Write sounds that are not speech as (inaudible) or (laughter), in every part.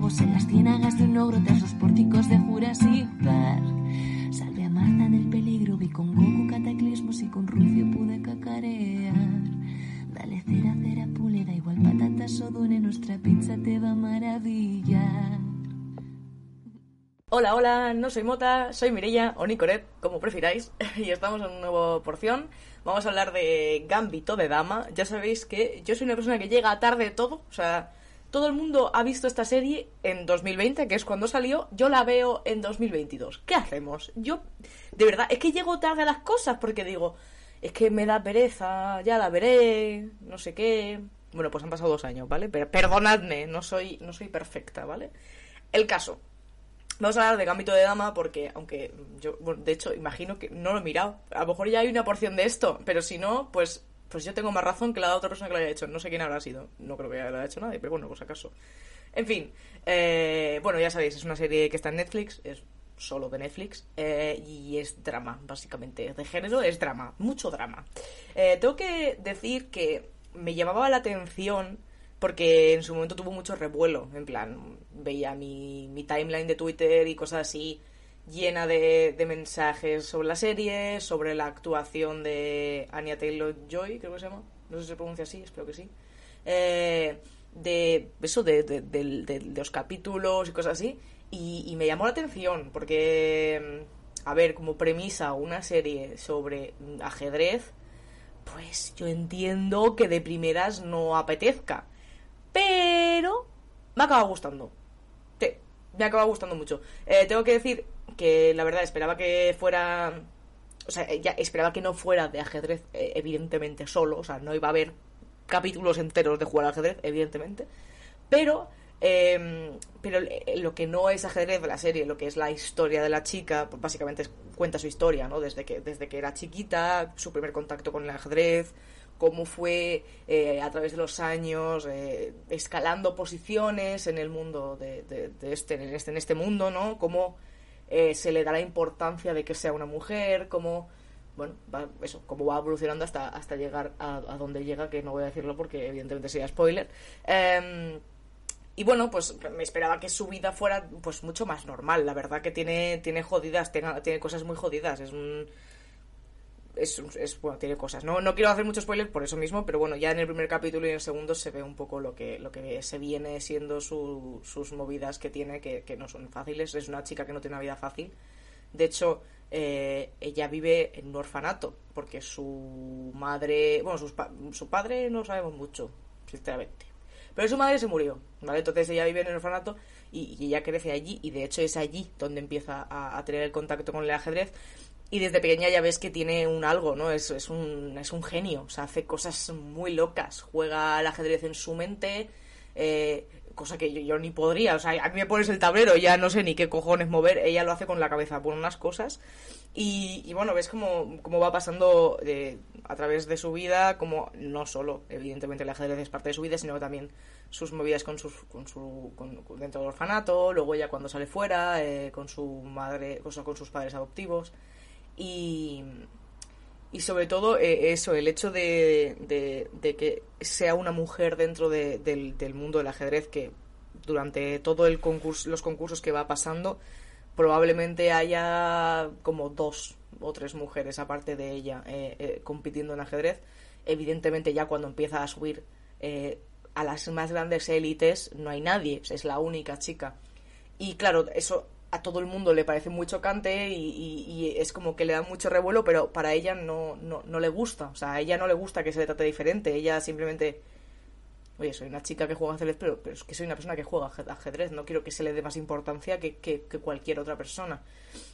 Chocobos en las ciénagas de un ogro tras los pórticos de Jurassic Park. Salve a Marta del peligro, vi con Goku cataclismos y con Rufio pude cacarear. Dale cera, cera, pule, da igual patatas o dune, nuestra pizza te va a maravillar. Hola, hola, no soy Mota, soy Mirella o Nicoret, como prefiráis, (laughs) y estamos en una nueva porción. Vamos a hablar de Gambito de Dama. Ya sabéis que yo soy una persona que llega tarde de todo, o sea, todo el mundo ha visto esta serie en 2020, que es cuando salió, yo la veo en 2022. ¿Qué hacemos? Yo, de verdad, es que llego tarde a las cosas porque digo, es que me da pereza, ya la veré, no sé qué. Bueno, pues han pasado dos años, ¿vale? Pero perdonadme, no soy, no soy perfecta, ¿vale? El caso. Vamos a hablar de Gambito de Dama porque, aunque yo, bueno, de hecho, imagino que no lo he mirado. A lo mejor ya hay una porción de esto, pero si no, pues pues yo tengo más razón que la otra persona que lo haya hecho. No sé quién habrá sido. No creo que lo haya hecho nadie, pero bueno, pues acaso. En fin, eh, bueno, ya sabéis, es una serie que está en Netflix, es solo de Netflix, eh, y es drama, básicamente. De género es drama, mucho drama. Eh, tengo que decir que me llamaba la atención porque en su momento tuvo mucho revuelo, en plan, veía mi, mi timeline de Twitter y cosas así llena de, de, mensajes sobre la serie, sobre la actuación de Anya Taylor Joy, creo que se llama. No sé si se pronuncia así, espero que sí. Eh, de eso, de, de, de, los capítulos y cosas así. Y, me llamó la atención, porque, a ver, como premisa, una serie sobre ajedrez, pues yo entiendo que de primeras no apetezca. Pero me acaba gustando. Me acaba gustando mucho. Eh, tengo que decir que la verdad esperaba que fuera o sea, ya esperaba que no fuera de ajedrez, eh, evidentemente solo, o sea, no iba a haber capítulos enteros de jugar al ajedrez, evidentemente, pero, eh, pero lo que no es ajedrez de la serie, lo que es la historia de la chica, pues básicamente cuenta su historia, ¿no? Desde que, desde que era chiquita, su primer contacto con el ajedrez, cómo fue eh, a través de los años eh, escalando posiciones en el mundo de, de, este, en este, en este mundo, ¿no? Cómo eh, se le da la importancia de que sea una mujer, cómo, bueno, va, eso, cómo va evolucionando hasta, hasta llegar a, donde llega, que no voy a decirlo porque evidentemente sería spoiler. Eh, y bueno, pues me esperaba que su vida fuera pues mucho más normal. La verdad que tiene, tiene jodidas, tiene, tiene cosas muy jodidas. Es un, es, es, bueno, tiene cosas. No, no quiero hacer mucho spoiler por eso mismo, pero bueno, ya en el primer capítulo y en el segundo se ve un poco lo que, lo que se viene siendo su, sus movidas que tiene, que, no son fáciles. Es una chica que no tiene una vida fácil. De hecho, eh, ella vive en un orfanato, porque su madre, bueno, sus, su padre no sabemos mucho, sinceramente. Pero su madre se murió, ¿vale? Entonces ella vive en el orfanato y, y ella crece allí, y de hecho es allí donde empieza a, a tener el contacto con el ajedrez y desde pequeña ya ves que tiene un algo, ¿no? Es, es, un, es un genio, o sea, hace cosas muy locas, juega al ajedrez en su mente, eh, cosa que yo, ni podría, o sea, a mí me pones el tablero, ya no sé ni qué cojones mover, ella lo hace con la cabeza, por unas cosas, y, y bueno, ves cómo, cómo va pasando eh, a través de su vida, como no solo, evidentemente el ajedrez es parte de su vida, sino también sus movidas con sus con su con, dentro del orfanato, luego ella cuando sale fuera, eh, con su madre, o con sus padres adoptivos, y, y sobre todo eh, eso, el hecho de, de, de, que sea una mujer dentro de, del, del, mundo del ajedrez que durante todo el concurso, los concursos que va pasando probablemente haya como dos o tres mujeres aparte de ella eh, eh, compitiendo en ajedrez. Evidentemente ya cuando empieza a subir eh, a las más grandes élites no hay nadie, es la única chica. Y claro, eso a todo el mundo le parece muy chocante y, y, y, es como que le da mucho revuelo, pero para ella no, no, no, le gusta. O sea, a ella no le gusta que se le trate diferente. Ella simplemente. Oye, soy una chica que juega ajedrez, pero, pero es que soy una persona que juega ajedrez. No quiero que se le dé más importancia que, que, que cualquier otra persona.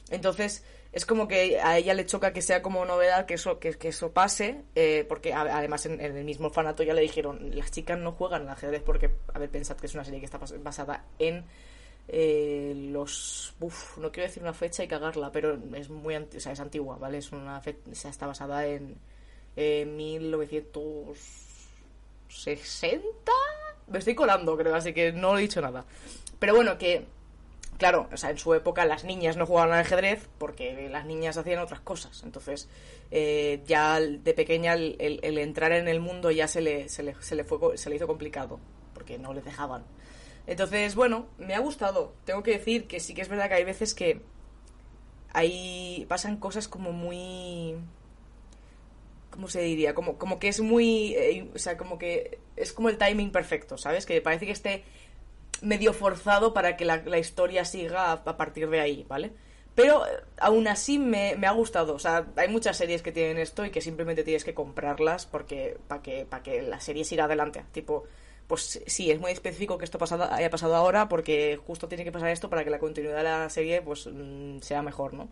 Entonces, es como que a ella le choca que sea como novedad que eso, que, que eso pase, eh, porque además en, en, el mismo fanato ya le dijeron: las chicas no juegan al ajedrez porque, a ver, pensad que es una serie que está basada en eh, los... Uf, no quiero decir una fecha y cagarla, pero es muy o sea, es antigua, ¿vale? Es una fe- está basada en eh, 1960. Me estoy colando, creo, así que no he dicho nada. Pero bueno, que claro, en su época las niñas no jugaban al ajedrez porque las niñas hacían otras cosas. Entonces, eh, ya de pequeña el, el- entrar en el mundo ya se le, se le, se le fue, se le hizo complicado porque no les dejaban. Entonces, bueno, me ha gustado. Tengo que decir que sí que es verdad que hay veces que ahí pasan cosas como muy ¿cómo se diría? Como, como que es muy, eh, o sea, como que es como el timing perfecto, ¿sabes? Que parece que esté medio forzado para que la, historia siga a, a partir de ahí, ¿vale? Pero eh, aún así me, me ha gustado. O sea, hay muchas series que tienen esto y que simplemente tienes que comprarlas porque para que, para que la serie siga adelante. Tipo, pues sí, es muy específico que esto haya pasado ahora porque justo tiene que pasar esto para que la continuidad de la serie pues mm, sea mejor, ¿no?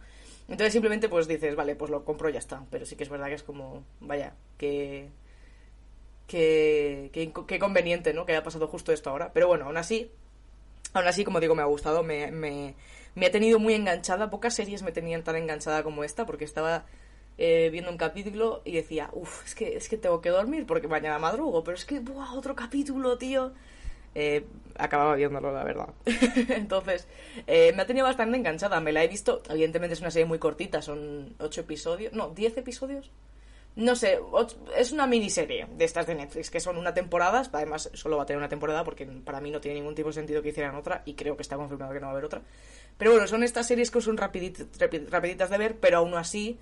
Entonces simplemente pues dices, vale, pues lo compro y ya está. Pero sí que es verdad que es como, vaya, que... Que, que, conveniente, ¿no? Que haya pasado justo esto ahora. Pero bueno, aún así, Aún así, como digo, me ha gustado, me, me ha tenido muy enganchada. Pocas series me tenían tan enganchada como esta, porque estaba eh, viendo un capítulo y decía, uff, es que, es que tengo que dormir porque mañana madrugo, pero es que, ¡buah, otro capítulo, tío! Eh, acababa viéndolo, la verdad. (laughs) Entonces, eh, me ha tenido bastante enganchada. Me la he visto, evidentemente es una serie muy cortita, son ocho episodios, no, diez episodios. No sé, es una miniserie de estas de Netflix, que son una temporada, además solo va a tener una temporada porque para mí no tiene ningún tipo de sentido que hicieran otra y creo que está confirmado que no va a haber otra. Pero bueno, son estas series que son rapidit- rapi- rapiditas de ver, pero aún así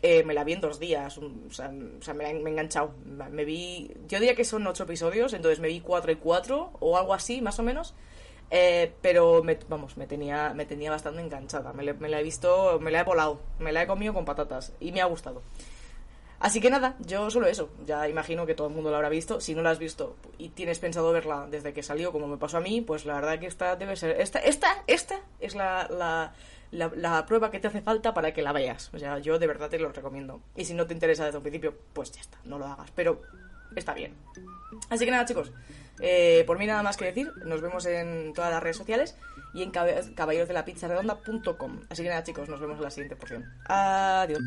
eh, me la vi en dos días, o sea, me, he enganchado. Me vi, yo diría que son ocho episodios, entonces me vi cuatro y cuatro o algo así, más o menos. Eh, pero me, vamos, me tenía, me tenía bastante enganchada. Me, me la he visto, me la he volado, me la he comido con patatas y me ha gustado. Así que nada, yo solo eso. Ya imagino que todo el mundo la habrá visto. Si no la has visto y tienes pensado verla desde que salió, como me pasó a mí, pues la verdad que esta debe ser. Esta, esta, esta es la, la, la, prueba que te hace falta para que la veas. O sea, yo de verdad te lo recomiendo. Y si no te interesa desde un principio, pues ya está, no lo hagas. Pero está bien. Así que nada, chicos. eh, por mí nada más que decir. Nos vemos en todas las redes sociales y en caballerosdelapizzaredonda.com. Así que nada, chicos, nos vemos en la siguiente porción. Adiós.